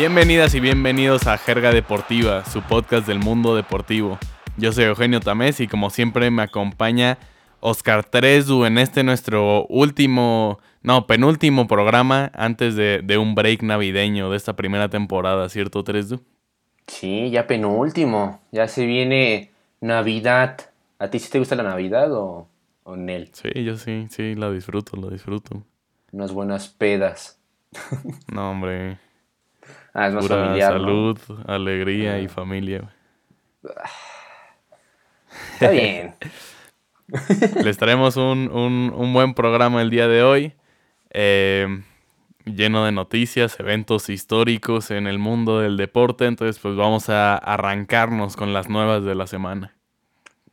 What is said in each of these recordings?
Bienvenidas y bienvenidos a Jerga Deportiva, su podcast del mundo deportivo. Yo soy Eugenio Tamés y como siempre me acompaña Oscar Tresu en este nuestro último, no, penúltimo programa antes de, un break navideño de esta primera temporada, ¿cierto Tresu? Sí, ya penúltimo, ya se viene Navidad. ¿A ti sí te gusta la Navidad o, o Nel? Sí, yo sí, sí, la disfruto, la disfruto. Unas buenas pedas. No, hombre. Ah, es más familiar, salud, alegría y ah. familia. Está bien. Les traemos un, buen programa el día de hoy. Eh, lleno de noticias, eventos históricos en el mundo del deporte. Entonces, pues vamos a arrancarnos con las nuevas de la semana.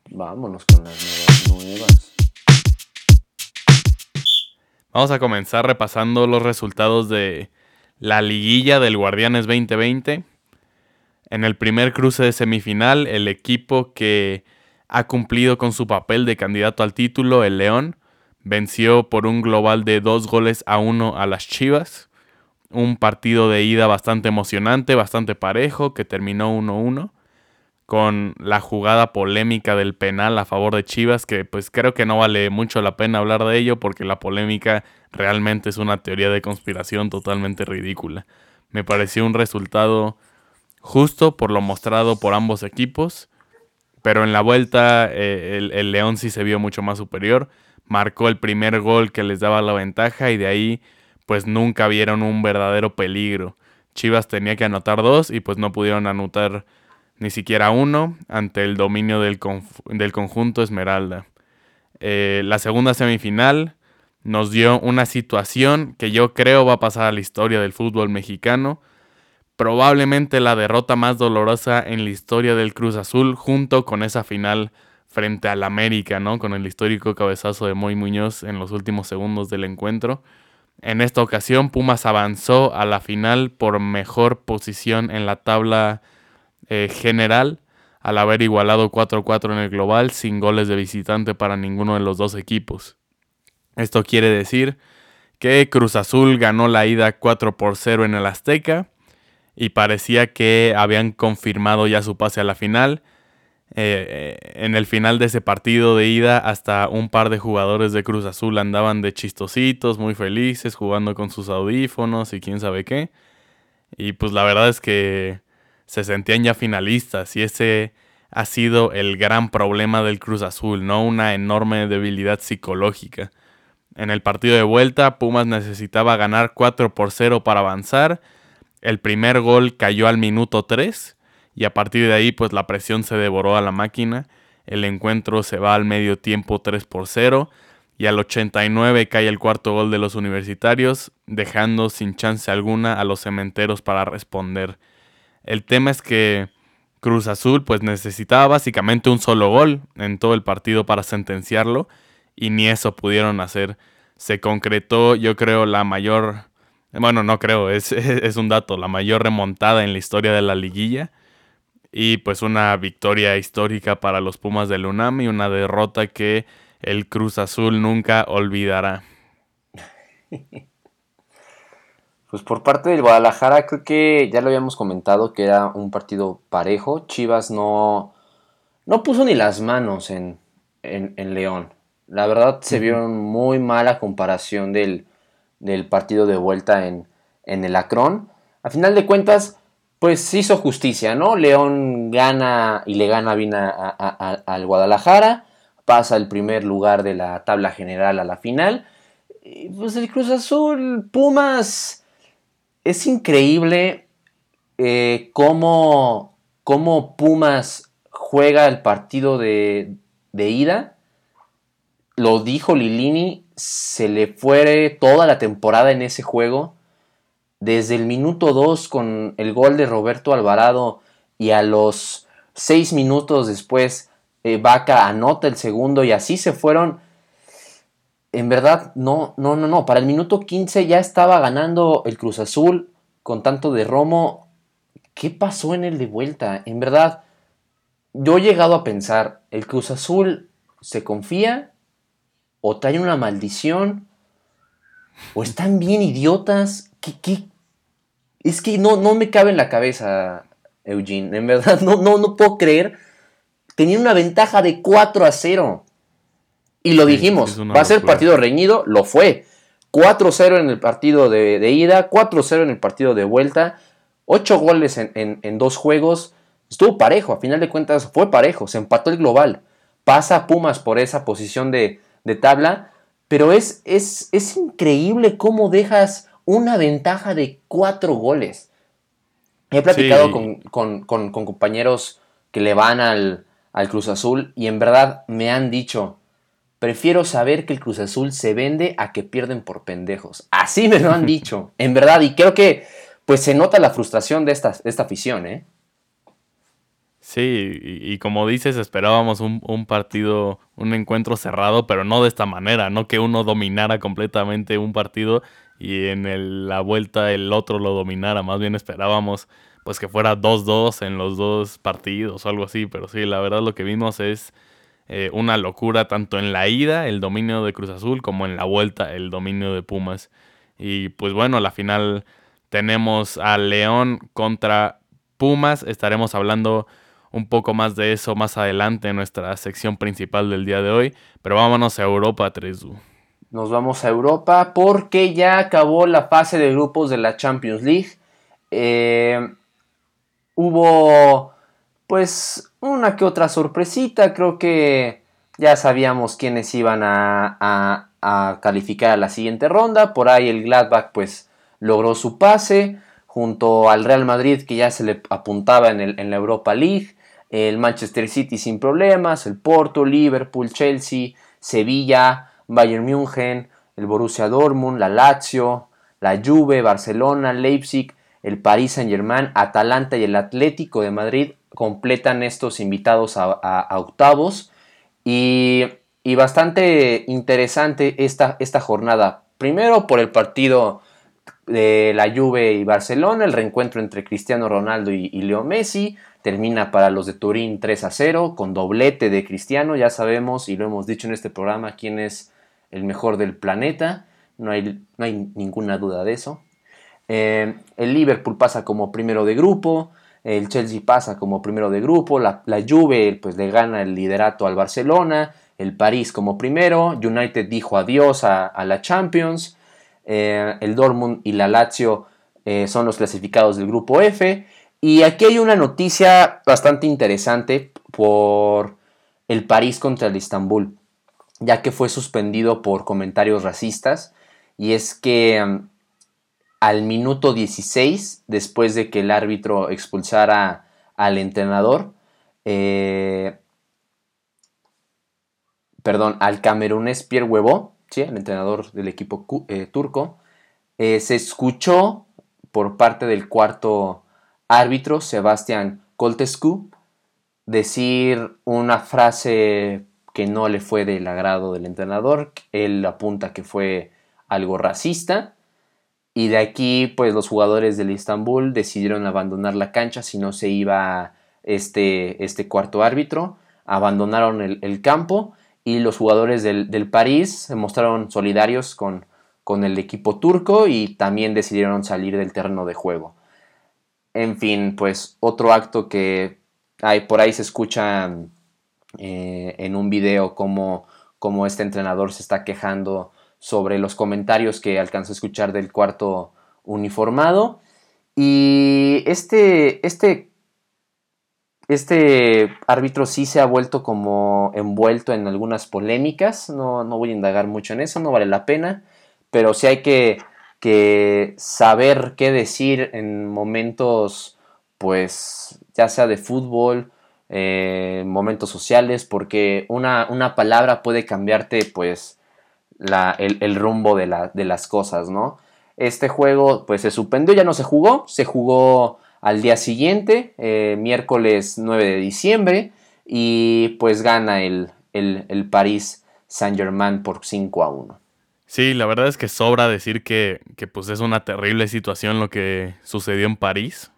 Vámonos con las nuevas nuevas. Vamos a comenzar repasando los resultados de la liguilla del Guardianes 2020. En el primer cruce de semifinal, el equipo que ha cumplido con su papel de candidato al título, el León, venció por un global de dos goles a uno a las Chivas. Un partido de ida bastante emocionante, bastante parejo, que terminó 1-1 con la jugada polémica del penal a favor de Chivas, que pues creo que no vale mucho la pena hablar de ello porque la polémica realmente es una teoría de conspiración totalmente ridícula. Me pareció un resultado justo por lo mostrado por ambos equipos, pero en la vuelta eh, el, el León sí se vio mucho más superior, marcó el primer gol que les daba la ventaja y de ahí pues nunca vieron un verdadero peligro. Chivas tenía que anotar dos y pues no pudieron anotar ni siquiera uno ante el dominio del, del conjunto Esmeralda. Eh, la segunda semifinal nos dio una situación que yo creo va a pasar a la historia del fútbol mexicano. Probablemente la derrota más dolorosa en la historia del Cruz Azul, junto con esa final frente al América, ¿no? Con el histórico cabezazo de Moy Muñoz en los últimos segundos del encuentro. En esta ocasión, Pumas avanzó a la final por mejor posición en la tabla eh, general al haber igualado 4-4 en el global sin goles de visitante para ninguno de los dos equipos. Esto quiere decir que Cruz Azul ganó la ida 4 por 0 en el Azteca y parecía que habían confirmado ya su pase a la final. Eh, en el final de ese partido de ida, hasta un par de jugadores de Cruz Azul andaban de chistositos, muy felices, jugando con sus audífonos y quién sabe qué. Y pues la verdad es que se sentían ya finalistas y ese ha sido el gran problema del Cruz Azul, ¿no? Una enorme debilidad psicológica. En el partido de vuelta, Pumas necesitaba ganar 4 por 0 para avanzar. El primer gol cayó al minuto 3 y a partir de ahí pues la presión se devoró a la máquina. El encuentro se va al medio tiempo 3 por 0 y al 89 cae el cuarto gol de los universitarios, dejando sin chance alguna a los cementeros para responder. El tema es que Cruz Azul pues necesitaba básicamente un solo gol en todo el partido para sentenciarlo y ni eso pudieron hacer. Se concretó yo creo la mayor, bueno no creo, es, un dato, la mayor remontada en la historia de la liguilla y pues una victoria histórica para los Pumas del UNAM y una derrota que el Cruz Azul nunca olvidará. Pues por parte del Guadalajara creo que ya lo habíamos comentado que era un partido parejo. Chivas no, no puso ni las manos en, en, León. La verdad se vio muy mala comparación del, partido de vuelta en, en el Acron. A final de cuentas, pues hizo justicia, ¿no? León gana y le gana bien al Guadalajara. Pasa el primer lugar de la tabla general a la final. Y pues el Cruz Azul, Pumas es increíble eh, cómo, Pumas juega el partido de, ida. Lo dijo Lilini, se le fue toda la temporada en ese juego. Desde el minuto 2 con el gol de Roberto Alvarado y a los 6 minutos después eh, Vaca anota el segundo y así se fueron en verdad, no, no, no, no. Para el minuto 15 ya estaba ganando el Cruz Azul con tanto de Romo. ¿Qué pasó en el de vuelta? En verdad, yo he llegado a pensar, el Cruz Azul se confía o trae una maldición o están bien idiotas. ¿Qué, qué, Es que no, no me cabe en la cabeza, Eugene. En verdad, no, no, no puedo creer. Tenía una ventaja de 4 a 0. Y lo dijimos, va a ser partido reñido, lo fue. 4-0 en el partido de, ida, 4-0 en el partido de vuelta, 8 goles en, dos juegos. Estuvo parejo, a final de cuentas fue parejo, se empató el global. Pasa Pumas por esa posición de, tabla, pero es, es, es increíble cómo dejas una ventaja de 4 goles. He platicado con, compañeros que le van al, al Cruz Azul y en verdad me han dicho, Prefiero saber que el Cruz Azul se vende a que pierden por pendejos. Así me lo han dicho, en verdad. Y creo que pues se nota la frustración de esta, esta afición, ¿eh? Sí, y, como dices, esperábamos un, partido, un encuentro cerrado, pero no de esta manera, no que uno dominara completamente un partido y en la vuelta el otro lo dominara, más bien esperábamos pues que fuera 2-2 en los dos partidos o algo así, pero sí, la verdad lo que vimos es eh, una locura tanto en la ida, el dominio de Cruz Azul, como en la vuelta, el dominio de Pumas. Y pues bueno, la final tenemos a León contra Pumas. Estaremos hablando un poco más de eso más adelante en nuestra sección principal del día de hoy. Pero vámonos a Europa, Tresu. Nos vamos a Europa porque ya acabó la fase de grupos de la Champions League. Eh, hubo pues una que otra sorpresita. Creo que ya sabíamos quiénes iban a, calificar a la siguiente ronda. Por ahí el Gladbach pues logró su pase junto al Real Madrid que ya se le apuntaba en, el, en la Europa League. El Manchester City sin problemas. El Porto, Liverpool, Chelsea, Sevilla, Bayern München, el Borussia Dortmund, la Lazio, la Juve, Barcelona, Leipzig, el Paris Saint Germain, Atalanta y el Atlético de Madrid completan estos invitados a, octavos. Y, bastante interesante esta, esta, jornada. Primero por el partido de la Juve y Barcelona, el reencuentro entre Cristiano Ronaldo y, Leo Messi, termina para los de Turín 3 a 0 con doblete de Cristiano, ya sabemos y lo hemos dicho en este programa quién es el mejor del planeta, no hay, no hay ninguna duda de eso. Eh, el Liverpool pasa como primero de grupo, el Chelsea pasa como primero de grupo, la, Juve pues le gana el liderato al Barcelona, el París como primero, United dijo adiós a, la Champions, eh, el Dortmund y la Lazio eh, son los clasificados del grupo F, y aquí hay una noticia bastante interesante por el París contra el Istanbul, ya que fue suspendido por comentarios racistas, y es que al minuto 16, después de que el árbitro expulsara al entrenador, eh, perdón, al camerunés Pierre Huevo, ¿sí? el entrenador del equipo eh, turco, eh, se escuchó por parte del cuarto árbitro, Sebastián Coltescu, decir una frase que no le fue del agrado del entrenador. Él apunta que fue algo racista y de aquí, pues los jugadores del Istanbul decidieron abandonar la cancha si no se iba este, este cuarto árbitro. Abandonaron el, campo y los jugadores del, París se mostraron solidarios con, con, el equipo turco y también decidieron salir del terreno de juego. En fin, pues otro acto que hay, por ahí se escucha eh, en un video como, como este entrenador se está quejando sobre los comentarios que alcanzó a escuchar del cuarto uniformado. Y este, este, este árbitro sí se ha vuelto como envuelto en algunas polémicas. No, voy a indagar mucho en eso, no vale la pena. Pero sí hay que, que saber qué decir en momentos, pues, ya sea de fútbol, eh, momentos sociales, porque una, una palabra puede cambiarte, pues, el, rumbo de, las cosas, ¿no? Este juego pues se suspendió, ya no se jugó, se jugó al día siguiente, eh, miércoles 9 de diciembre, y pues gana el, el, París Saint Germain por 5 a 1. Sí, la verdad es que sobra decir que, pues es una terrible situación lo que sucedió en París.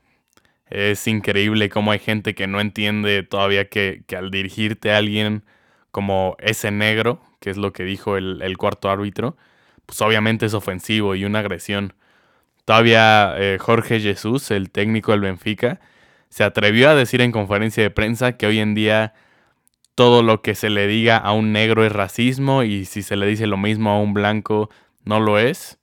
Es increíble cómo hay gente que no entiende todavía que, que al dirigirte a alguien como ese negro, que es lo que dijo el, cuarto árbitro, pues obviamente es ofensivo y una agresión. Todavía eh, Jorge Jesús, el técnico del Benfica, se atrevió a decir en conferencia de prensa que hoy en día todo lo que se le diga a un negro es racismo y si se le dice lo mismo a un blanco no lo es.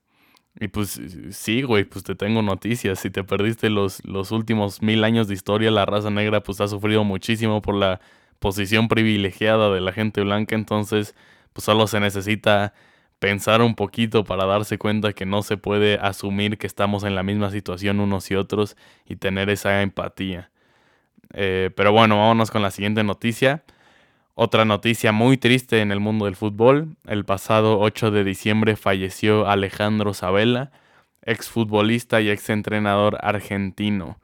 Y pues sí, güey, pues te tengo noticias. Si te perdiste los, los últimos mil años de historia, la raza negra pues ha sufrido muchísimo por la posición privilegiada de la gente blanca. Entonces, pues solo se necesita pensar un poquito para darse cuenta que no se puede asumir que estamos en la misma situación unos y otros y tener esa empatía. Eh, pero bueno, vámonos con la siguiente noticia. Otra noticia muy triste en el mundo del fútbol. El pasado 8 de diciembre falleció Alejandro Sabela, exfutbolista y exentrenador argentino.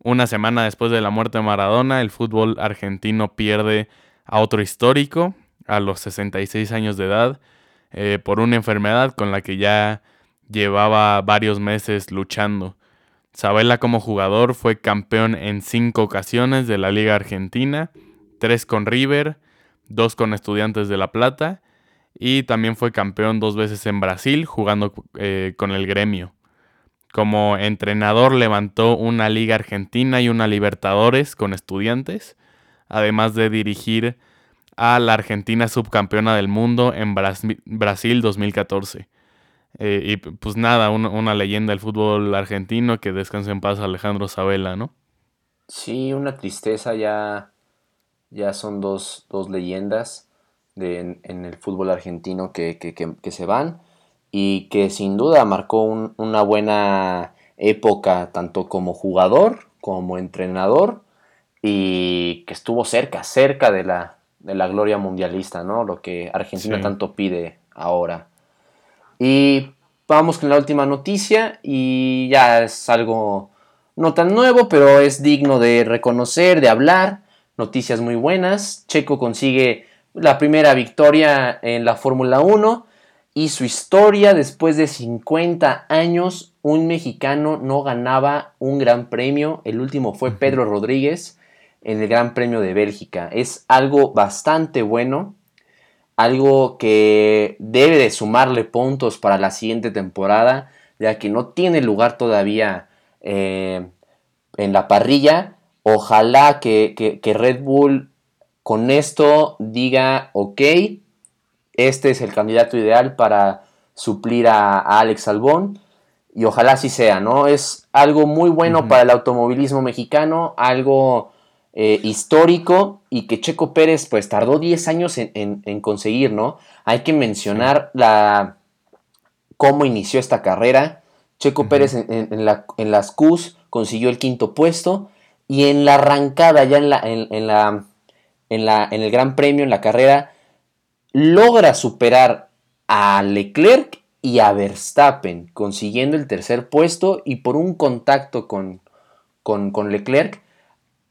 Una semana después de la muerte de Maradona, el fútbol argentino pierde a otro histórico a los 66 años de edad eh, por una enfermedad con la que ya llevaba varios meses luchando. Sabela como jugador fue campeón en cinco ocasiones de la Liga Argentina tres con River, dos con Estudiantes de La Plata y también fue campeón dos veces en Brasil jugando eh, con el gremio. Como entrenador levantó una Liga Argentina y una Libertadores con Estudiantes, además de dirigir a la Argentina subcampeona del mundo en Brasil 2014. Eh, y pues nada, una, leyenda del fútbol argentino que descanse en paz Alejandro Sabela, ¿no? Sí, una tristeza ya ya son dos, leyendas de, en, el fútbol argentino que, se van y que sin duda marcó una buena época tanto como jugador como entrenador y que estuvo cerca, cerca de la, de la gloria mundialista, ¿no? Lo que Argentina tanto pide ahora. Y vamos con la última noticia y ya es algo no tan nuevo, pero es digno de reconocer, de hablar noticias muy buenas. Checo consigue la primera victoria en la Fórmula 1 y su historia después de 50 años un mexicano no ganaba un gran premio. El último fue Pedro Rodríguez en el Gran Premio de Bélgica. Es algo bastante bueno, algo que debe de sumarle puntos para la siguiente temporada, ya que no tiene lugar todavía eh, en la parrilla Ojalá que, Red Bull con esto diga, ok, este es el candidato ideal para suplir a, Alex Albón. Y ojalá así sea, ¿no? Es algo muy bueno para el automovilismo mexicano, algo eh, histórico y que Checo Pérez pues tardó 10 años en, conseguir, ¿no? Hay que mencionar la, cómo inició esta carrera. Checo Pérez en, la, en las Qs consiguió el quinto puesto y en la arrancada, ya en, la, en, la, en, la, en el Gran Premio, en la carrera, logra superar a Leclerc y a Verstappen, consiguiendo el tercer puesto y por un contacto con, con, Leclerc,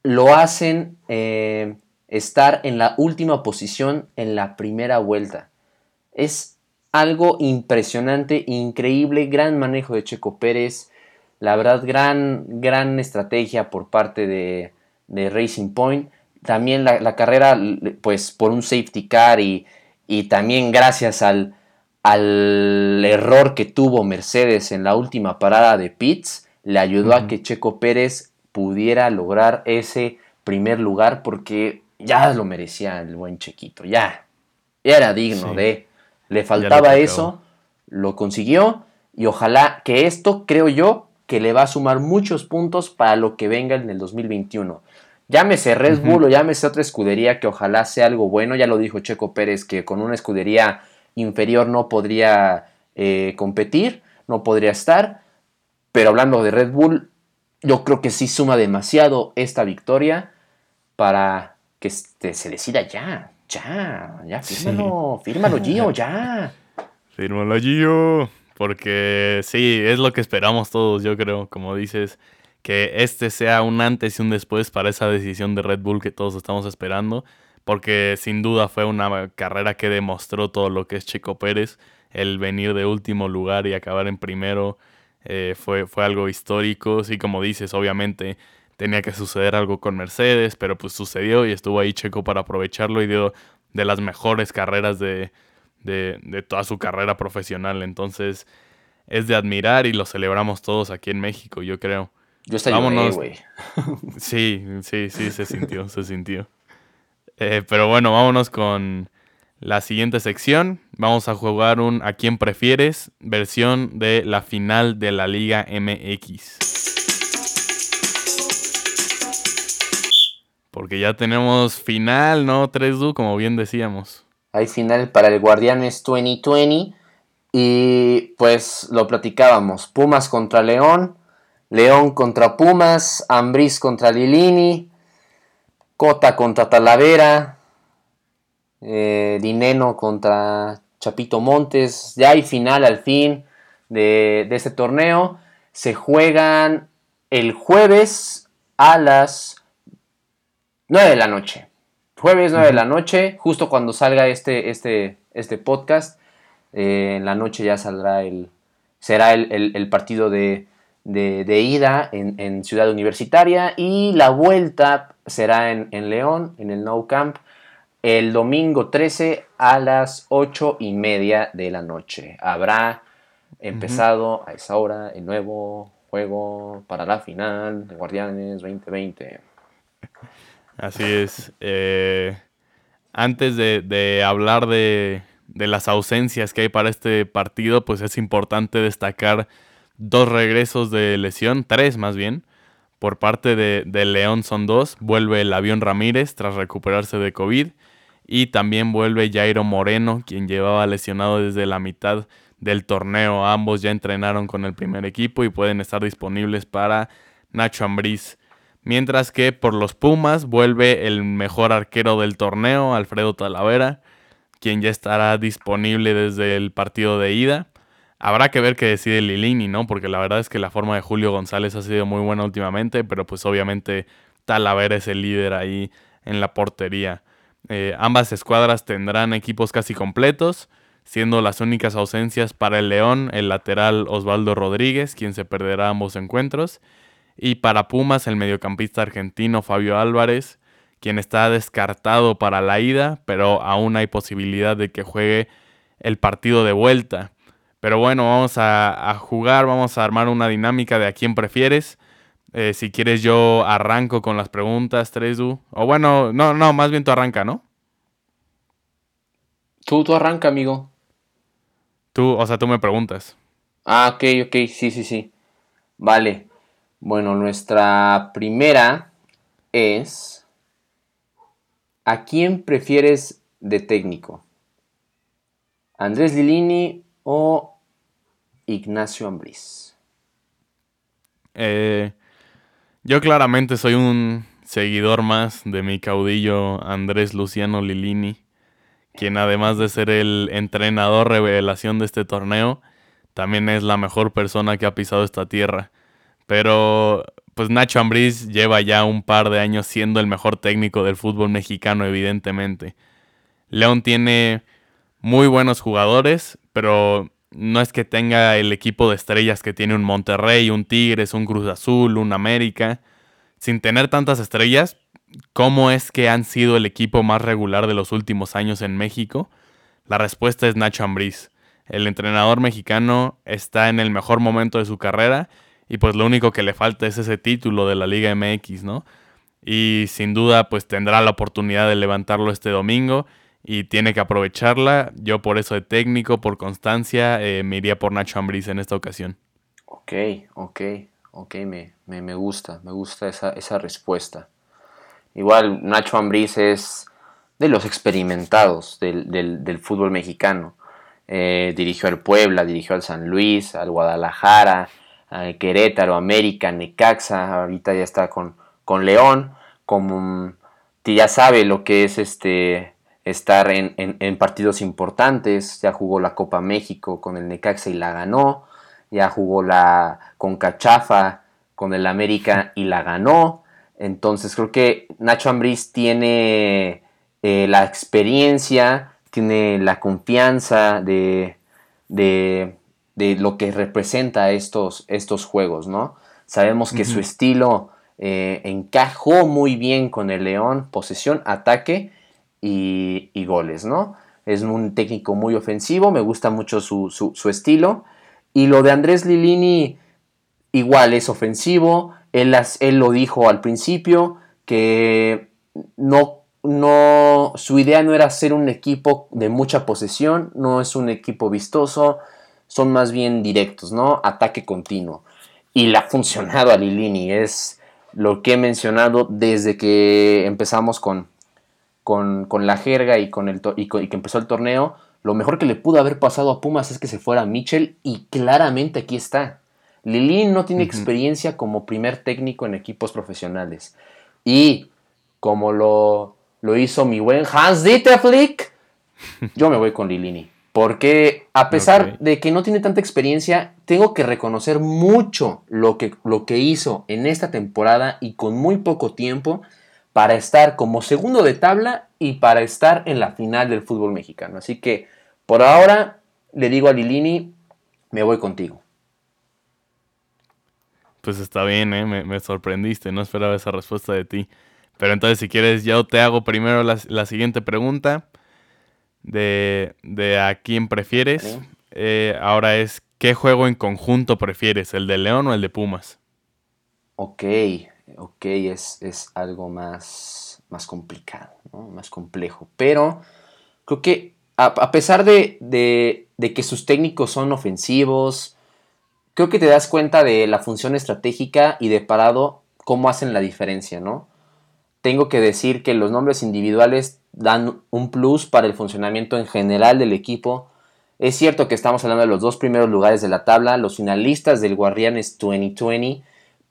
lo hacen eh, estar en la última posición en la primera vuelta. Es algo impresionante, increíble, gran manejo de Checo Pérez. La verdad, gran, gran estrategia por parte de, Racing Point. También la, carrera, pues por un safety car y, también gracias al, al, error que tuvo Mercedes en la última parada de Pitts, le ayudó a que Checo Pérez pudiera lograr ese primer lugar porque ya lo merecía el buen Chequito, ya, era digno de, le faltaba eso, lo consiguió y ojalá que esto, creo yo, que le va a sumar muchos puntos para lo que venga en el 2021. Llámese Red Bull o llámese otra escudería que ojalá sea algo bueno. Ya lo dijo Checo Pérez que con una escudería inferior no podría eh, competir, no podría estar. Pero hablando de Red Bull, yo creo que sí suma demasiado esta victoria para que este, se decida ya, ya, ya, fírmalo, fírmalo Gio, ya. Fírmalo Gio. Porque sí, es lo que esperamos todos, yo creo, como dices, que este sea un antes y un después para esa decisión de Red Bull que todos estamos esperando. Porque sin duda fue una carrera que demostró todo lo que es Chico Pérez. El venir de último lugar y acabar en primero eh, fue, fue algo histórico. Sí, como dices, obviamente tenía que suceder algo con Mercedes, pero pues sucedió y estuvo ahí Checo para aprovecharlo y dio de las mejores carreras de, de, toda su carrera profesional. Entonces, es de admirar y lo celebramos todos aquí en México, yo creo. Yo estoy Vámonos. güey. sí, sí, sí, se sintió, se sintió. Eh, pero bueno, vámonos con la siguiente sección. Vamos a jugar un ¿A quién prefieres? versión de la final de la Liga MX. Porque ya tenemos final, ¿no? 3-2, como bien decíamos. Hay final para el Guardianes 2020. Y pues lo platicábamos. Pumas contra León. León contra Pumas. Ambris contra Lilini. Cota contra Talavera. Eh, Dineno contra Chapito Montes. Ya hay final al fin de, de este torneo. Se juegan el jueves a las 9 de la noche. Jueves 9 de la noche, justo cuando salga este, este, este podcast. Eh, en la noche ya saldrá el. Será el, partido de, ida en, Ciudad Universitaria. Y la vuelta será en, León, en el No Camp, el domingo 13 a las 8 y media de la noche. Habrá empezado a esa hora el nuevo juego para la final de Guardianes 2020. Así es. Eh, antes de, hablar de, las ausencias que hay para este partido, pues es importante destacar dos regresos de lesión, tres más bien. Por parte de, de León son dos. Vuelve el avión Ramírez tras recuperarse de COVID. Y también vuelve Jairo Moreno, quien llevaba lesionado desde la mitad del torneo. Ambos ya entrenaron con el primer equipo y pueden estar disponibles para Nacho Ambriz. Mientras que por los Pumas vuelve el mejor arquero del torneo, Alfredo Talavera, quien ya estará disponible desde el partido de ida. Habrá que ver qué decide Lilini, ¿no? Porque la verdad es que la forma de Julio González ha sido muy buena últimamente, pero pues obviamente Talavera es el líder ahí en la portería. Eh, ambas escuadras tendrán equipos casi completos, siendo las únicas ausencias para el León el lateral Osvaldo Rodríguez, quien se perderá ambos encuentros, y para Pumas, el mediocampista argentino Fabio Álvarez, quien está descartado para la ida, pero aún hay posibilidad de que juegue el partido de vuelta. Pero bueno, vamos a, jugar, vamos a armar una dinámica de a quién prefieres. Eh, si quieres yo arranco con las preguntas, Tresu. O bueno, no, no, más bien tú arranca, ¿no? Tú, tú arranca, amigo. Tú, o sea, tú me preguntas. Ah, ok, ok, sí, sí, sí. Vale. Bueno, nuestra primera es, ¿a quién prefieres de técnico? ¿Andrés Lilini o Ignacio Ambriz? Eh, yo claramente soy un seguidor más de mi caudillo Andrés Luciano Lilini, quien además de ser el entrenador revelación de este torneo, también es la mejor persona que ha pisado esta tierra. Pero pues Nacho Ambriz lleva ya un par de años siendo el mejor técnico del fútbol mexicano, evidentemente. León tiene muy buenos jugadores, pero no es que tenga el equipo de estrellas que tiene un Monterrey, un Tigres, un Cruz Azul, un América. Sin tener tantas estrellas, ¿cómo es que han sido el equipo más regular de los últimos años en México? La respuesta es Nacho Ambriz. El entrenador mexicano está en el mejor momento de su carrera y pues lo único que le falta es ese título de la Liga MX, ¿no? Y sin duda pues tendrá la oportunidad de levantarlo este domingo y tiene que aprovecharla. Yo por eso de técnico, por constancia, eh, me iría por Nacho Ambriz en esta ocasión. Ok, ok, ok, me, me, gusta, me gusta esa, esa, respuesta. Igual Nacho Ambriz es de los experimentados del, del, fútbol mexicano. Eh, dirigió al Puebla, dirigió al San Luis, al Guadalajara, Querétaro, América, Necaxa, ahorita ya está con, con León, como ya sabe lo que es este estar en, partidos importantes, ya jugó la Copa México con el Necaxa y la ganó, ya jugó la con Cachafa con el América y la ganó, entonces creo que Nacho Ambriz tiene eh, la experiencia, tiene la confianza de, de de lo que representa estos, estos juegos, ¿no? Sabemos que su estilo eh, encajó muy bien con el León, posesión, ataque y, goles, ¿no? Es un técnico muy ofensivo, me gusta mucho su, estilo Y lo de Andrés Lilini igual es ofensivo, él, él lo dijo al principio, que no, no, su idea no era ser un equipo de mucha posesión, no es un equipo vistoso, son más bien directos, ¿no? Ataque continuo. Y le ha funcionado a Lilini, es lo que he mencionado desde que empezamos con, con, la jerga y, con el y, que empezó el torneo. Lo mejor que le pudo haber pasado a Pumas es que se fuera Mitchell y claramente aquí está. Lilini no tiene experiencia como primer técnico en equipos profesionales. Y como lo, lo hizo mi buen Hans Dieter Flick, yo me voy con Lilini. Porque a pesar de que no tiene tanta experiencia, tengo que reconocer mucho lo que, lo que hizo en esta temporada y con muy poco tiempo para estar como segundo de tabla y para estar en la final del fútbol mexicano. Así que por ahora le digo a Lilini, me voy contigo. Pues está bien, ¿eh? me, sorprendiste, no esperaba esa respuesta de ti. Pero entonces si quieres, yo te hago primero la siguiente pregunta de, a quién prefieres. Eh, ahora es, ¿qué juego en conjunto prefieres? ¿El de León o el de Pumas? Ok, ok, es, algo más, más complicado, más complejo. Pero creo que a, pesar de, de, que sus técnicos son ofensivos, creo que te das cuenta de la función estratégica y de parado, cómo hacen la diferencia, ¿no? Tengo que decir que los nombres individuales dan un plus para el funcionamiento en general del equipo. Es cierto que estamos hablando de los dos primeros lugares de la tabla, los finalistas del Guardianes 2020,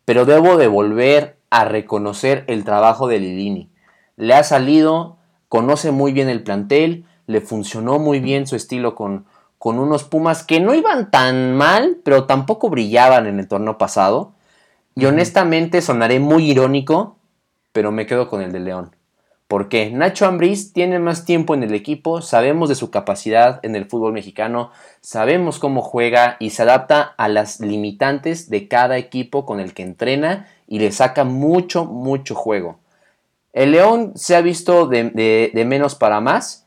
pero debo de volver a reconocer el trabajo de Lilini. Le ha salido, conoce muy bien el plantel, le funcionó muy bien su estilo con, con unos Pumas que no iban tan mal, pero tampoco brillaban en el torneo pasado. Y honestamente sonaré muy irónico, pero me quedo con el de León. Porque Nacho Ambriz tiene más tiempo en el equipo, sabemos de su capacidad en el fútbol mexicano, sabemos cómo juega y se adapta a las limitantes de cada equipo con el que entrena y le saca mucho, mucho juego. El León se ha visto de, menos para más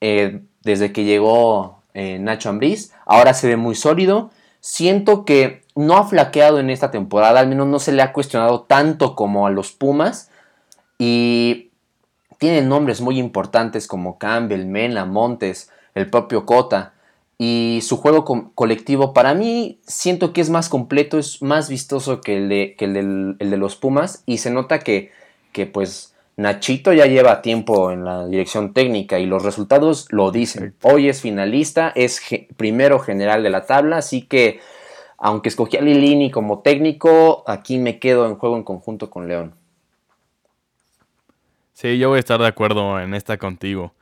eh, desde que llegó eh, Nacho Ambriz, ahora se ve muy sólido. Siento que no ha flaqueado en esta temporada, al menos no se le ha cuestionado tanto como a los Pumas. Y tiene nombres muy importantes como Campbell, Mena, Montes, el propio Cota. Y su juego colectivo para mí siento que es más completo, es más vistoso que el de, el de los Pumas. Y se nota que, que pues Nachito ya lleva tiempo en la dirección técnica y los resultados lo dicen. Hoy es finalista, es primero general de la tabla, así que aunque escogí a Lilini como técnico, aquí me quedo en juego en conjunto con León. Sí, yo voy a estar de acuerdo en esta contigo.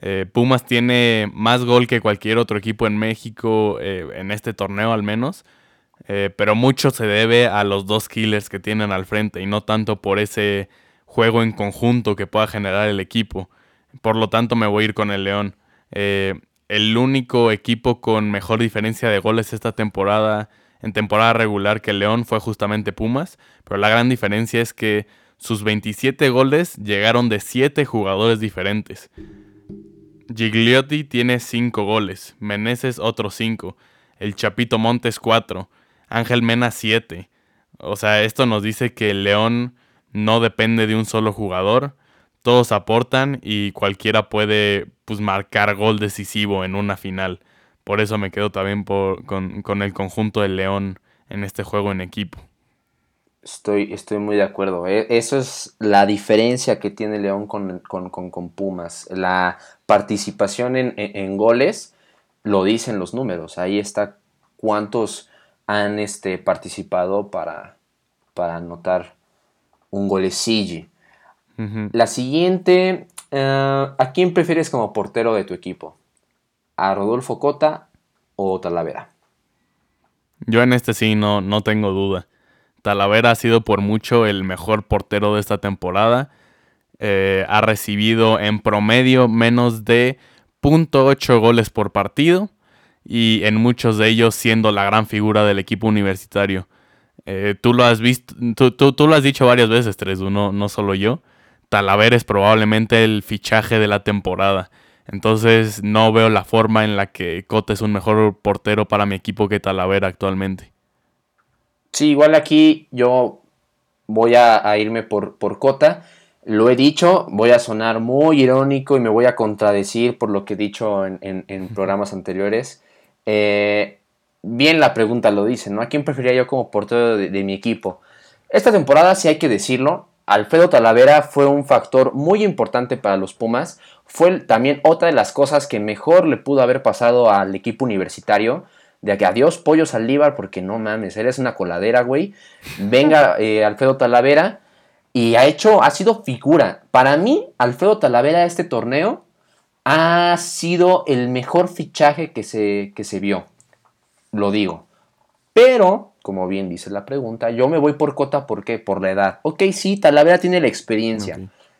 Eh, Pumas tiene más gol que cualquier otro equipo en México, eh, en este torneo al menos, eh, pero mucho se debe a los dos killers que tienen al frente y no tanto por ese juego en conjunto que pueda generar el equipo. Por lo tanto me voy a ir con el León. el único equipo con mejor diferencia de goles esta temporada, en temporada regular que el León, fue justamente Pumas, pero la gran diferencia es que sus 27 goles llegaron de 7 jugadores diferentes. Gigliotti tiene 5 goles, Meneses otros 5, el Chapito Montes 4, Ángel Mena 7. O sea, esto nos dice que el León no depende de un solo jugador, todos aportan y cualquiera puede pues, marcar gol decisivo en una final. Por eso me quedo también con, con el conjunto del León en este juego en equipo. Estoy, estoy muy de acuerdo. ¿eh? Eso es la diferencia que tiene León con, Pumas. La participación en, goles lo dicen los números. Ahí está cuántos han este, participado para, para anotar un golecillo. La siguiente, eh, ¿a quién prefieres como portero de tu equipo? ¿A Rodolfo Cota o Talavera? Yo en este sí no, no tengo duda. Talavera ha sido por mucho el mejor portero de esta temporada. Eh, ha recibido en promedio menos de 0.8 goles por partido y en muchos de ellos siendo la gran figura del equipo universitario. Eh, tú lo has visto, tú, lo has dicho varias veces, Tres, no, no solo yo. Talavera es probablemente el fichaje de la temporada. Entonces no veo la forma en la que Cota es un mejor portero para mi equipo que Talavera actualmente. Sí, igual aquí yo voy a, irme por, por Cota. Lo he dicho, voy a sonar muy irónico y me voy a contradecir por lo que he dicho en, programas anteriores. Eh, bien la pregunta lo dice, ¿no? ¿A quién preferiría yo como portero de, mi equipo? Esta temporada, si hay que decirlo, Alfredo Talavera fue un factor muy importante para los Pumas. Fue también otra de las cosas que mejor le pudo haber pasado al equipo universitario. De que adiós, pollo Saldívar, porque no mames, eres una coladera, güey. Venga, eh, Alfredo Talavera y ha hecho, ha sido figura. Para mí, Alfredo Talavera este torneo ha sido el mejor fichaje que se, que se vio. Lo digo. Pero, como bien dice la pregunta, yo me voy por Cota, ¿por qué? Por la edad. Ok, sí, Talavera tiene la experiencia.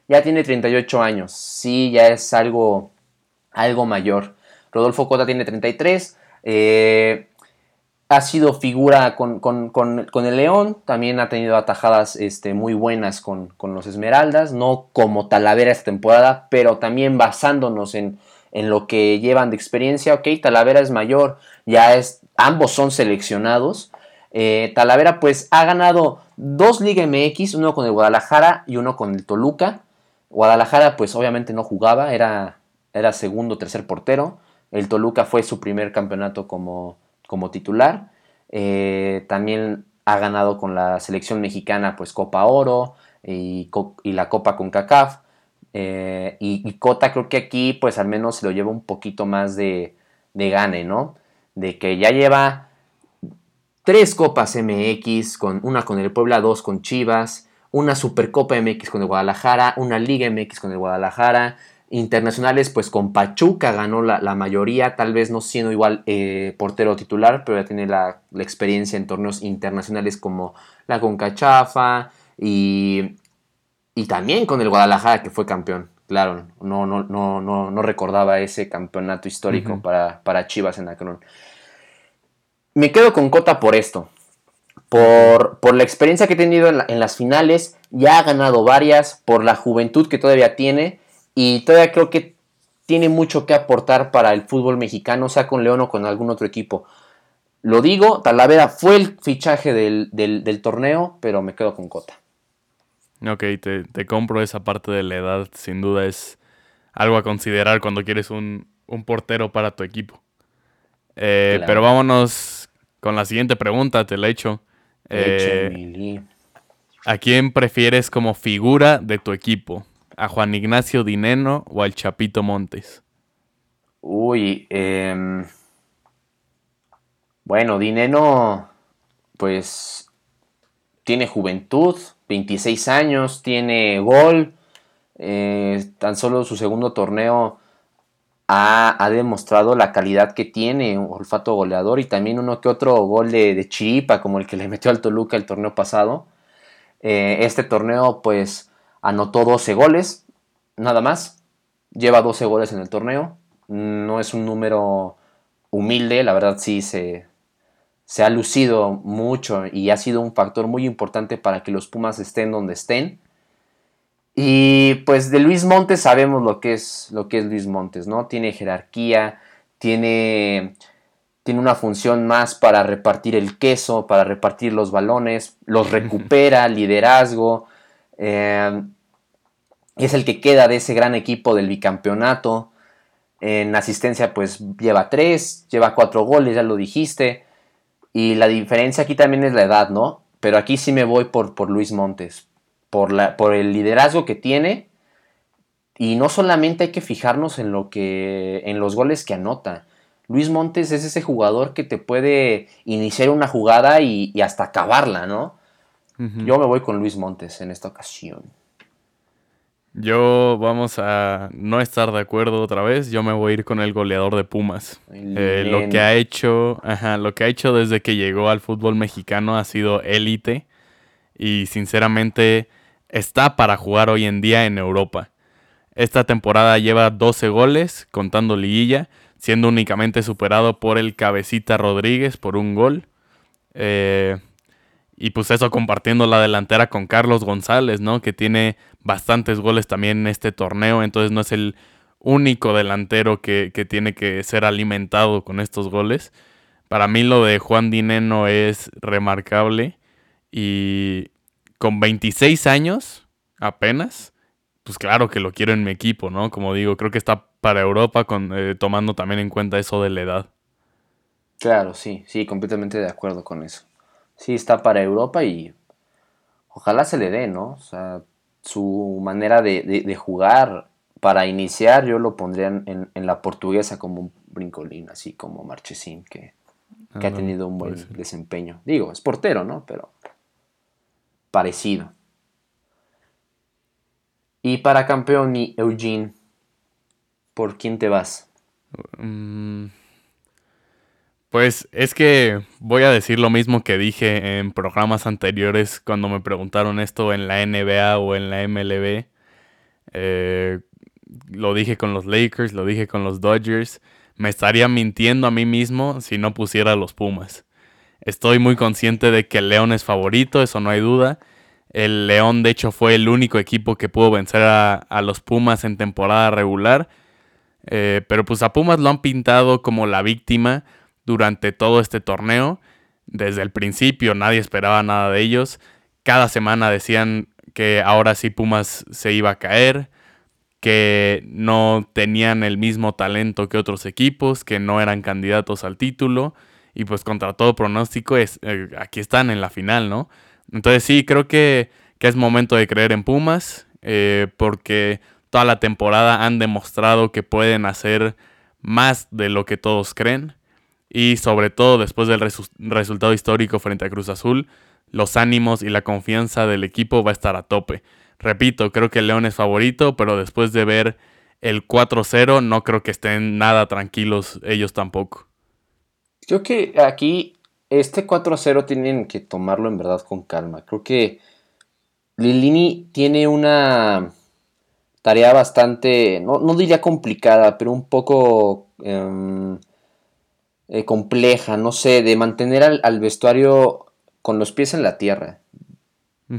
Ya tiene 38 años. Sí, ya es algo, algo mayor. Rodolfo Cota tiene 33. Eh, ha sido figura con, el León, también ha tenido atajadas este, muy buenas con, los Esmeraldas, no como Talavera esta temporada, pero también basándonos en, lo que llevan de experiencia, ok, Talavera es mayor, ya es, ambos son seleccionados, eh, Talavera pues ha ganado dos Liga MX, uno con el Guadalajara y uno con el Toluca, Guadalajara pues obviamente no jugaba, era, era segundo, tercer portero, el Toluca fue su primer campeonato como como titular. Eh, también ha ganado con la selección mexicana pues Copa Oro y, la Copa con CACAF. Eh, y, Cota creo que aquí pues al menos se lo lleva un poquito más de, de gane, ¿no? De que ya lleva tres Copas MX, con, una con el Puebla, dos con Chivas, una Supercopa MX con el Guadalajara, una Liga MX con el Guadalajara, internacionales, pues con Pachuca ganó la, mayoría, tal vez no siendo igual eh, portero titular, pero ya tiene la, experiencia en torneos internacionales como la Concachafa y, y también con el Guadalajara que fue campeón. Claro, no, no, no, no, no recordaba ese campeonato histórico para, para, Chivas en Acron. Me quedo con Cota por esto. Por, por la experiencia que ha tenido en, en las finales, ya ha ganado varias, por la juventud que todavía tiene y todavía creo que tiene mucho que aportar para el fútbol mexicano, sea con León o con algún otro equipo. Lo digo, Talavera fue el fichaje del, torneo, pero me quedo con Cota. Ok, te, compro esa parte de la edad, sin duda es algo a considerar cuando quieres un, portero para tu equipo. Eh, pero vámonos con la siguiente pregunta, te la he hecho. Eh, ¿A quién prefieres como figura de tu equipo? A Juan Ignacio Dineno o al Chapito Montes? Uy, em, bueno, Dineno, pues tiene juventud, 26 años, tiene gol, eh, tan solo su segundo torneo ha, demostrado la calidad que tiene, un olfato goleador y también uno que otro gol de, de chiripa, como el que le metió al Toluca el torneo pasado. Eh, este torneo, pues anotó 12 goles, nada más. Lleva 12 goles en el torneo. No es un número humilde, la verdad sí se, se ha lucido mucho y ha sido un factor muy importante para que los Pumas estén donde estén. Y pues de Luis Montes sabemos lo que es, lo que es Luis Montes, ¿no? Tiene jerarquía, tiene, tiene una función más para repartir el queso, para repartir los balones, los recupera, liderazgo. Eh, es el que queda de ese gran equipo del bicampeonato. En asistencia pues lleva tres, lleva cuatro goles, ya lo dijiste. Y la diferencia aquí también es la edad, ¿no? Pero aquí sí me voy por, por Luis Montes, por, la, por el liderazgo que tiene. Y no solamente hay que fijarnos en, lo que, en los goles que anota. Luis Montes es ese jugador que te puede iniciar una jugada y, hasta acabarla, ¿no? Yo me voy con Luis Montes en esta ocasión. Yo vamos a no estar de acuerdo otra vez. Yo me voy a ir con el goleador de Pumas. Eh, lo que ha hecho, lo que ha hecho desde que llegó al fútbol mexicano ha sido élite y sinceramente está para jugar hoy en día en Europa. Esta temporada lleva 12 goles, contando liguilla, siendo únicamente superado por el Cabecita Rodríguez por un gol. Eh, y pues eso compartiendo la delantera con Carlos González, ¿no? Que tiene bastantes goles también en este torneo, entonces no es el único delantero que, tiene que ser alimentado con estos goles. Para mí lo de Juan Dineno es remarcable y con 26 años apenas, pues claro que lo quiero en mi equipo, ¿no? Como digo, creo que está para Europa con, eh, tomando también en cuenta eso de la edad. Claro, sí, sí, completamente de acuerdo con eso. Sí, está para Europa y ojalá se le dé, ¿no? O sea, su manera de, jugar para iniciar yo lo pondría en, la portuguesa como un brincolín, así como Marchesín, que, que ha tenido un buen desempeño. Digo, es portero, ¿no? Pero parecido. Y para campeón y Eugene, ¿por quién te vas? Mm, pues es que voy a decir lo mismo que dije en programas anteriores cuando me preguntaron esto en la NBA o en la MLB. Eh, lo dije con los Lakers, lo dije con los Dodgers. Me estaría mintiendo a mí mismo si no pusiera los Pumas. Estoy muy consciente de que el León es favorito, eso no hay duda. El León, de hecho, fue el único equipo que pudo vencer a, los Pumas en temporada regular. Eh, pero pues a Pumas lo han pintado como la víctima durante todo este torneo. Desde el principio nadie esperaba nada de ellos. Cada semana decían que ahora sí Pumas se iba a caer, que no tenían el mismo talento que otros equipos, que no eran candidatos al título. Y pues contra todo pronóstico, es, eh, aquí están en la final, ¿no? Entonces sí, creo que, es momento de creer en Pumas, eh, porque toda la temporada han demostrado que pueden hacer más de lo que todos creen. Y sobre todo después del resultado histórico frente a Cruz Azul, los ánimos y la confianza del equipo va a estar a tope. Repito, creo que León es favorito, pero después de ver el 4-0 no creo que estén nada tranquilos ellos tampoco. Creo que aquí este 4-0 tienen que tomarlo en verdad con calma. Creo que Lilini tiene una tarea bastante, no, diría complicada, pero un poco em, eh, compleja, no sé, de mantener al, vestuario con los pies en la tierra.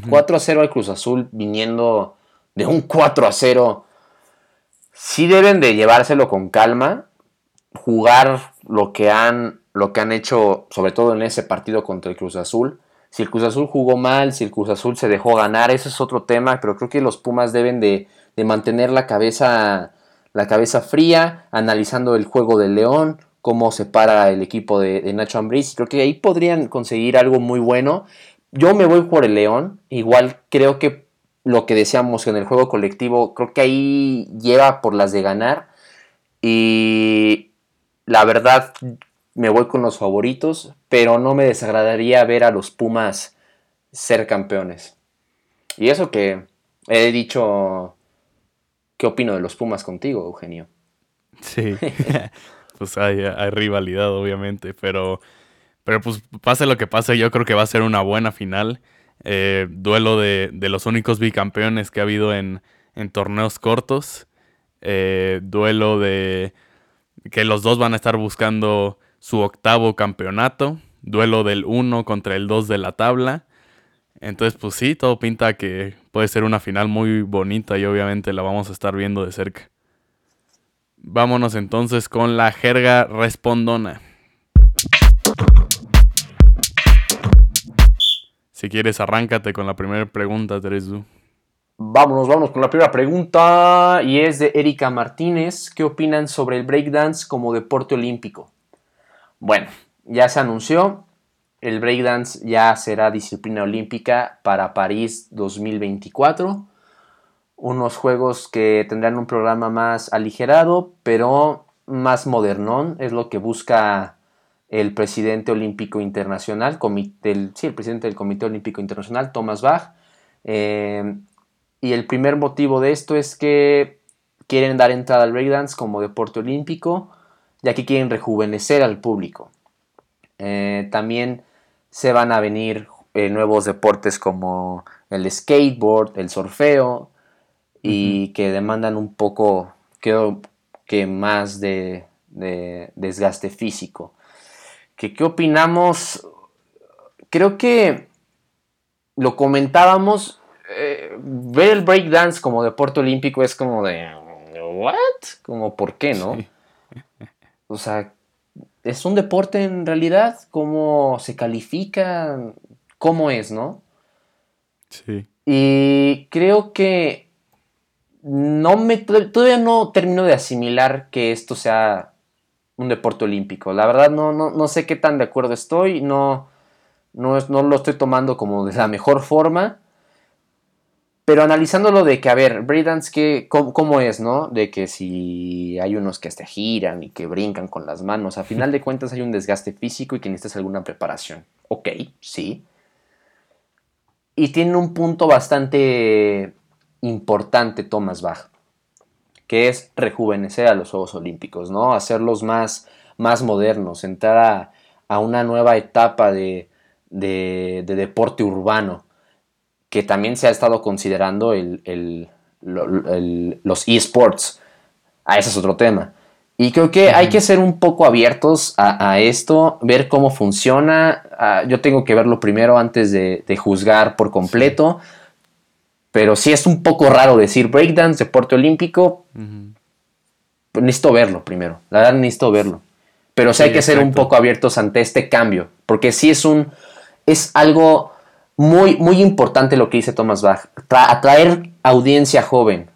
4 a 0 al Cruz Azul viniendo de un 4 a 0. Sí deben de llevárselo con calma, jugar lo que han, lo que han hecho, sobre todo en ese partido contra el Cruz Azul. Si el Cruz Azul jugó mal, si el Cruz Azul se dejó ganar, ese es otro tema, pero creo que los Pumas deben de, de mantener la cabeza, la cabeza fría, analizando el juego del León, cómo se para el equipo de, Nacho Ambriz. Creo que ahí podrían conseguir algo muy bueno. Yo me voy por el León. Igual creo que lo que decíamos en el juego colectivo, creo que ahí lleva por las de ganar. Y la verdad, me voy con los favoritos, pero no me desagradaría ver a los Pumas ser campeones. Y eso que he dicho, ¿qué opino de los Pumas contigo, Eugenio? Sí. pues hay, rivalidad, obviamente, pero, pero pues pase lo que pase, yo creo que va a ser una buena final. Eh, duelo de, los únicos bicampeones que ha habido en, torneos cortos. Eh, duelo de que los dos van a estar buscando su octavo campeonato. Duelo del 1 contra el 2 de la tabla. Entonces, pues sí, todo pinta que puede ser una final muy bonita y obviamente la vamos a estar viendo de cerca. Vámonos entonces con la jerga respondona. Si quieres, arráncate con la primera pregunta, Teresu. Vámonos, vámonos con la primera pregunta y es de Erika Martínez. ¿Qué opinan sobre el breakdance como deporte olímpico? Bueno, ya se anunció, el breakdance ya será disciplina olímpica para París 2024 unos juegos que tendrán un programa más aligerado, pero más modernón, es lo que busca el presidente olímpico internacional, sí, el presidente del Comité Olímpico Internacional, Thomas Bach. Eh, y el primer motivo de esto es que quieren dar entrada al breakdance como deporte olímpico, ya que quieren rejuvenecer al público. Eh, también se van a venir eh, nuevos deportes como el skateboard, el surfeo, y que demandan un poco, creo que más de, desgaste físico. ¿Qué, ¿Qué opinamos? Creo que lo comentábamos, eh, ver el breakdance como deporte olímpico es como de, ¿what? Como, ¿por qué, no? O sea, ¿es un deporte en realidad? ¿Cómo se califica? ¿Cómo es, no? Sí. Y creo que no me, todavía no termino de asimilar que esto sea un deporte olímpico. La verdad no, no, no sé qué tan de acuerdo estoy, no, no, no lo estoy tomando como de la mejor forma. Pero analizándolo de que, a ver, breakdance, ¿qué, cómo, es, no? De que si hay unos que hasta giran y que brincan con las manos, a final de cuentas hay un desgaste físico y que necesitas alguna preparación. Ok, sí. Y tiene un punto bastante importante Thomas Bach, que es rejuvenecer a los Juegos Olímpicos, ¿no? Hacerlos más, más modernos, entrar a, una nueva etapa de, de deporte urbano que también se ha estado considerando el, los esports. Ah, ese es otro tema. Y creo que hay que ser un poco abiertos a, esto, ver cómo funciona. Ah, yo tengo que verlo primero antes de, juzgar por completo. Pero sí es un poco raro decir breakdance, deporte olímpico. Pues necesito verlo primero. La verdad necesito verlo. Pero sí, hay que ser un poco abiertos ante este cambio. Porque sí es un. es algo muy, muy importante lo que dice Thomas Bach, atraer audiencia joven,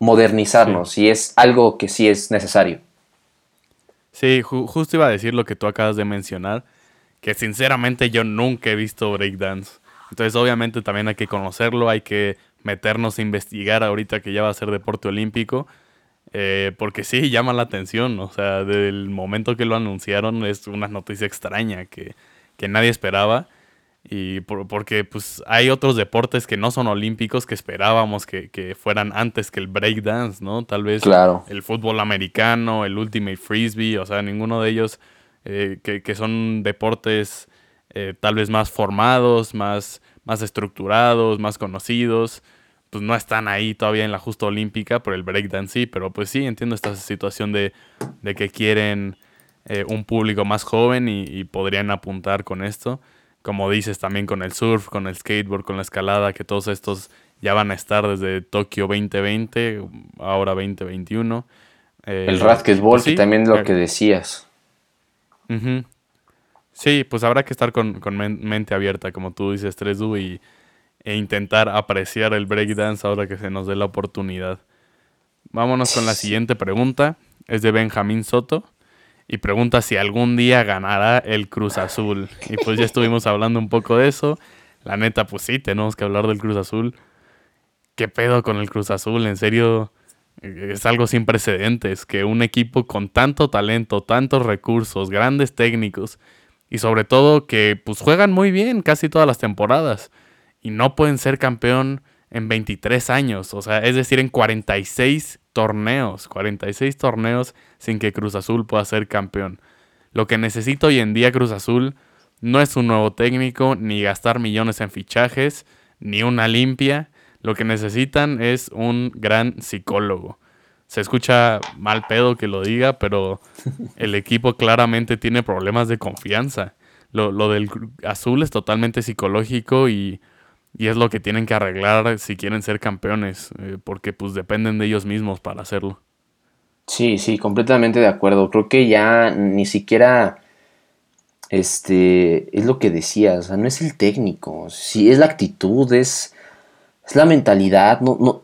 modernizarnos, y es algo que sí es necesario. Sí, justo iba a decir lo que tú acabas de mencionar, que sinceramente yo nunca he visto breakdance. Entonces obviamente también hay que conocerlo, hay que meternos a investigar ahorita que ya va a ser deporte olímpico, eh, porque sí, llama la atención, o sea, del momento que lo anunciaron es una noticia extraña que, que nadie esperaba. Y porque pues hay otros deportes que no son olímpicos que esperábamos que, fueran antes que el breakdance, ¿no? Tal vez el fútbol americano, el ultimate frisbee, o sea, ninguno de ellos eh, que, son deportes eh, tal vez más formados, más, más estructurados, más conocidos, pues no están ahí todavía en la justa olímpica, pero el breakdance sí, pero pues sí, entiendo esta situación de, que quieren eh, un público más joven y podrían apuntar con esto como dices, también con el surf, con el skateboard, con la escalada, que todos estos ya van a estar desde Tokio 2020, ahora 2021. Eh, el racquetball, pues también lo eh, que decías. Sí, pues habrá que estar con, mente abierta, como tú dices, 3 y, e intentar apreciar el breakdance ahora que se nos dé la oportunidad. Vámonos con la siguiente pregunta. Es de Benjamín Soto y pregunta si algún día ganará el Cruz Azul. Y pues ya estuvimos hablando un poco de eso. La neta, pues sí, tenemos que hablar del Cruz Azul. ¿Qué pedo con el Cruz Azul? En serio, es algo sin precedentes. Que un equipo con tanto talento, tantos recursos, grandes técnicos y sobre todo que pues juegan muy bien casi todas las temporadas y no pueden ser campeón en 23 años, o sea, es decir, en 46 torneos, 46 torneos sin que Cruz Azul pueda ser campeón. Lo que necesita hoy en día Cruz Azul no es un nuevo técnico, ni gastar millones en fichajes, ni una limpia. Lo que necesitan es un gran psicólogo. Se escucha mal pedo que lo diga, pero el equipo claramente tiene problemas de confianza. Lo, lo del azul es totalmente psicológico y y es lo que tienen que arreglar si quieren ser campeones, eh, porque pues dependen de ellos mismos para hacerlo. Sí, sí, completamente de acuerdo. Creo que ya ni siquiera este es lo que decías, o sea, no es el técnico, sí es la actitud, es, es la mentalidad, no, no,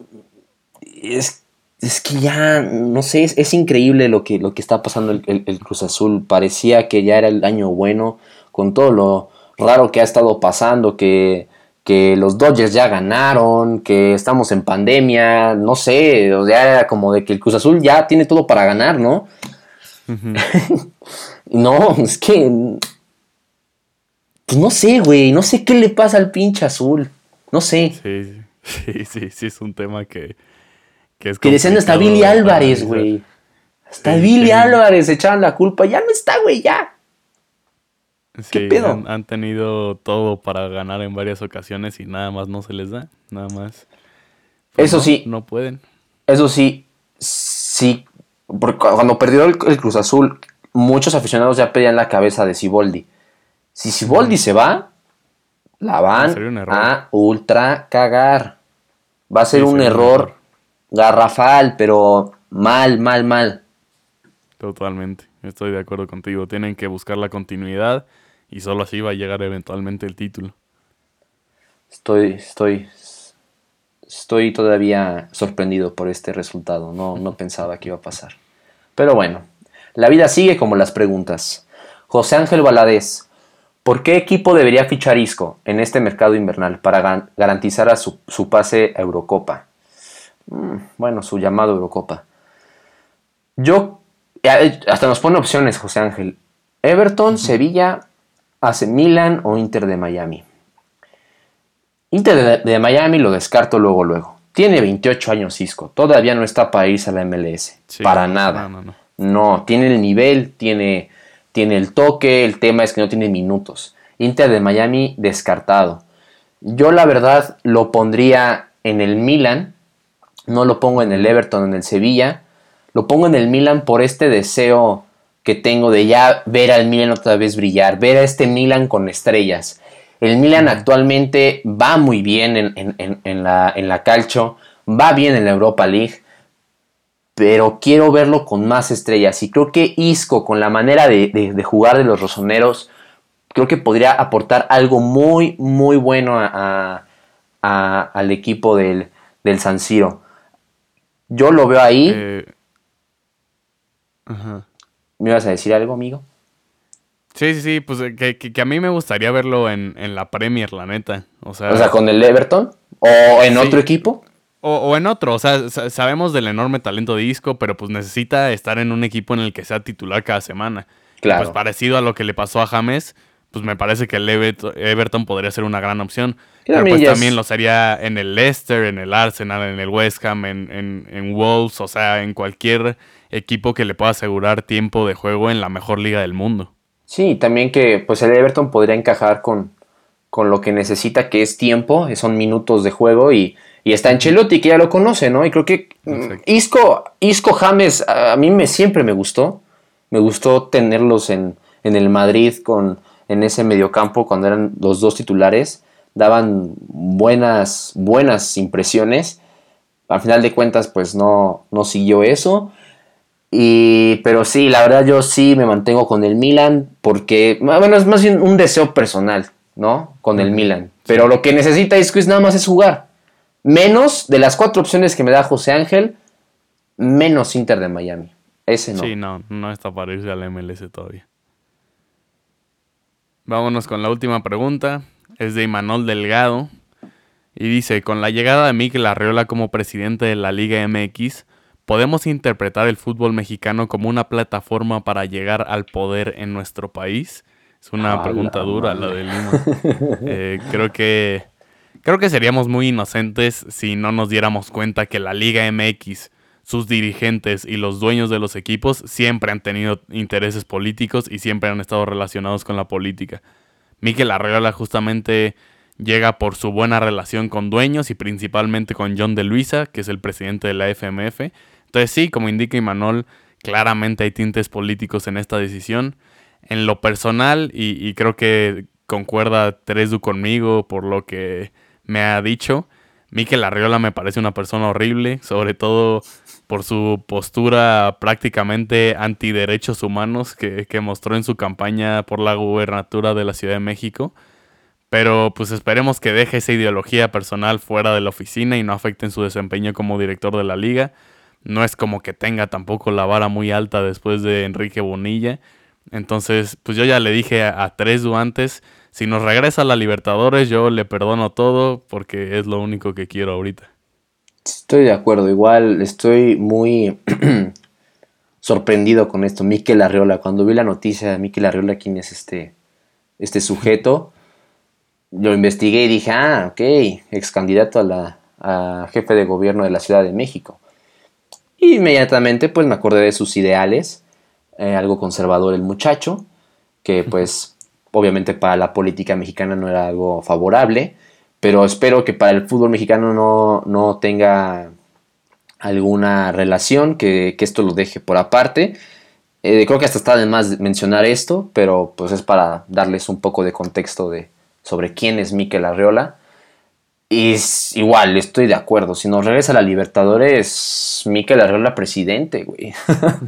es, es que ya, no sé, es, increíble lo que, lo que está pasando el, el Cruz Azul. Parecía que ya era el año bueno, con todo lo raro que ha estado pasando, que que los Dodgers ya ganaron, que estamos en pandemia, no sé, o sea, era como de que el Cruz Azul ya tiene todo para ganar, ¿no? no, es que... Pues no sé, güey, no sé qué le pasa al pinche azul, no sé. Sí, sí, sí, sí, es un tema que... Que, es que decían hasta Billy Álvarez, güey. Hasta Billy Álvarez echaban la culpa, ya no está, güey, ya. Sí, Han, tenido todo para ganar en varias ocasiones y nada más no se les da, nada más. Pues eso sí. No pueden. Eso sí, sí. Porque cuando perdió el, Cruz Azul, muchos aficionados ya pedían la cabeza de Siboldi. Si Siboldi se va, la van a ultra cagar. Va a ser un error garrafal, pero Mal, mal, mal. Totalmente, estoy de acuerdo contigo. Tienen que buscar la continuidad y solo así va a llegar eventualmente el título. Estoy, estoy, estoy todavía sorprendido por este resultado. No, no pensaba que iba a pasar. Pero bueno, la vida sigue como las preguntas. José Ángel Valadez, ¿por qué equipo debería fichar Isco en este mercado invernal para garantizar a su, pase a Eurocopa? Mm, bueno, su llamado Eurocopa. Yo, eh, hasta nos pone opciones José Ángel. Everton, Sevilla, AC Milan o Inter de Miami. Inter de, Miami lo descarto luego, luego. Tiene 28 años Isco, todavía no está para irse a la MLS. para nada. No, tiene el nivel, tiene, tiene el toque, el tema es que no tiene minutos. Inter de Miami descartado. Yo la verdad lo pondría en el Milan, no lo pongo en el Everton, en el Sevilla, lo pongo en el Milan por este deseo que tengo de ya ver al Milan otra vez brillar, ver a este Milan con estrellas. El Milan actualmente va muy bien en, la, en la calcio, va bien en la Europa League, pero quiero verlo con más estrellas. Y creo que Isco, con la manera de, jugar de los rosoneros, creo que podría aportar algo muy, muy bueno al equipo del, del, San Siro. Yo lo veo ahí. Eh, ¿Me ibas a decir algo, amigo? Sí, sí, sí, pues eh, que, a mí me gustaría verlo en, la Premier, la neta. O sea, o sea, con el Everton o en otro equipo. O, en otro, o sea, sabemos del enorme talento de Isco, pero pues necesita estar en un equipo en el que sea titular cada semana. Claro. pues parecido a lo que le pasó a James, pues me parece que el Everton podría ser una gran opción. pero pues también lo sería en el Leicester, en el Arsenal, en el West Ham, en, en, en Wolves, o sea, en cualquier equipo que le pueda asegurar tiempo de juego en la mejor liga del mundo. Sí, también que pues el Everton podría encajar con, con lo que necesita, que es tiempo, son minutos de juego y y está Ancelotti, que ya lo conoce, ¿no? Y creo que mm, Isco, Isco James, a mí me, siempre me gustó. Me gustó tenerlos en, el Madrid con, en ese mediocampo cuando eran los dos titulares. Daban buenas, buenas impresiones. Al final de cuentas, pues no, no siguió eso. Y, pero sí, la verdad yo sí me mantengo con el Milan porque, bueno, es más bien un deseo personal, ¿no? Con el Milan. Pero lo que necesita Isco es nada más es jugar. Menos de las cuatro opciones que me da José Ángel, menos Inter de Miami. Ese no. Sí, no, no está para irse al MLS todavía. Vámonos con la última pregunta. Es de Imanol Delgado. Y dice, con la llegada de Mikel Arriola como presidente de la Liga MX, ¿podemos interpretar el fútbol mexicano como una plataforma para llegar al poder en nuestro país? Es una pregunta dura la de Lima. Eh, creo que Creo que seríamos muy inocentes si no nos diéramos cuenta que la Liga MX, sus dirigentes y los dueños de los equipos siempre han tenido intereses políticos y siempre han estado relacionados con la política. Miquel Arreola justamente llega por su buena relación con dueños y principalmente con John de Luisa, que es el presidente de la FMF. Entonces sí, como indica Imanol, claramente hay tintes políticos en esta decisión. En lo personal, y, creo que concuerda Teresu conmigo por lo que me ha dicho. Mikel Arriola me parece una persona horrible, sobre todo por su postura prácticamente antiderechos humanos que, que mostró en su campaña por la gubernatura de la Ciudad de México. Pero pues esperemos que deje esa ideología personal fuera de la oficina y no afecte en su desempeño como director de la liga. No es como que tenga tampoco la vara muy alta después de Enrique Bonilla. Entonces, pues yo ya le dije a, a Tresu antes, si nos regresa a la Libertadores, yo le perdono todo porque es lo único que quiero ahorita. Estoy de acuerdo, igual estoy muy sorprendido con esto. Miquel Arriola, cuando vi la noticia de Miquel Arriola, quién es este, este sujeto, lo investigué y dije, ah, ok, ex candidato a la jefe de gobierno de la Ciudad de México. Y inmediatamente pues me acordé de sus ideales, eh, algo conservador el muchacho, que pues obviamente para la política mexicana no era algo favorable, pero espero que para el fútbol mexicano no, tenga alguna relación, que, esto lo deje por aparte. Eh, creo que hasta está de más mencionar esto, pero pues es para darles un poco de contexto de, sobre quién es Miquel Arreola. Y es, igual, estoy de acuerdo. Si nos regresa a la Libertadores, Mikel Arreola presidente, güey.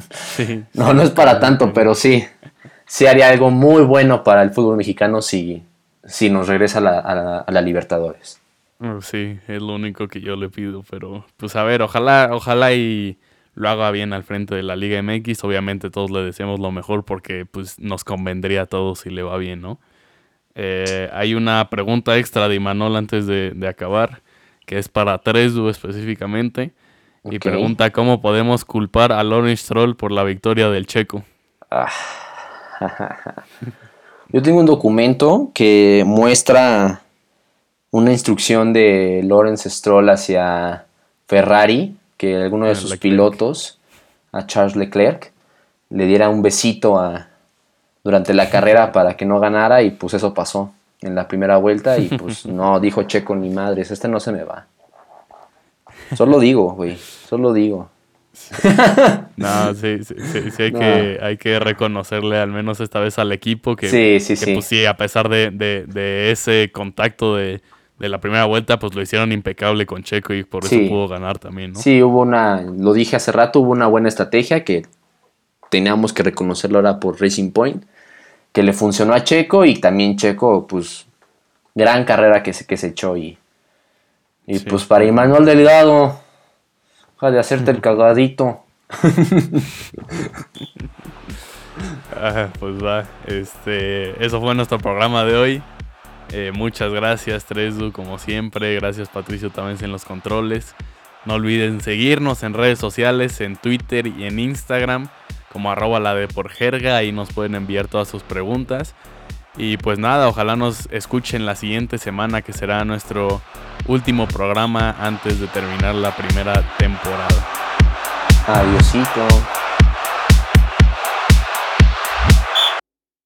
no, no es para tanto, pero sí. Sí haría algo muy bueno para el fútbol mexicano si, si nos regresa a la, a la, Libertadores. Oh, sí, es lo único que yo le pido, pero pues a ver, ojalá, ojalá y lo haga bien al frente de la Liga MX. Obviamente todos le deseamos lo mejor porque pues nos convendría a todos si le va bien, ¿no? Eh, hay una pregunta extra de Imanol antes de, acabar, que es para Tresu específicamente. Y pregunta cómo podemos culpar a Lawrence Stroll por la victoria del checo. Ah. Yo tengo un documento que muestra una instrucción de Lawrence Stroll hacia Ferrari, que alguno de sus pilotos, a Charles Leclerc, le diera un besito a, durante la carrera para que no ganara y pues eso pasó en la primera vuelta y pues no dijo Checo ni madres, este no se me va. Solo digo, güey, solo digo. no, sí, sí, sí, hay, que, hay que reconocerle al menos esta vez al equipo que, sí, sí, que pues sí, a pesar de, ese contacto de, la primera vuelta, pues lo hicieron impecable con Checo y por eso pudo ganar también, ¿no? Sí, hubo una, lo dije hace rato, hubo una buena estrategia que teníamos que reconocerlo ahora por Racing Point que le funcionó a Checo y también Checo, pues, gran carrera que se, que se echó y, y pues para Imanuel Delgado, deja de hacerte el cagadito. Ah, pues va, este, eso fue nuestro programa de hoy. Eh, muchas gracias, Tresdu, como siempre. Gracias, Patricio, también en los controles. No olviden seguirnos en redes sociales, en Twitter y en Instagram como arroba la de por jerga, ahí nos pueden enviar todas sus preguntas. Y pues nada, ojalá nos escuchen la siguiente semana que será nuestro último programa antes de terminar la primera temporada. Adiósito.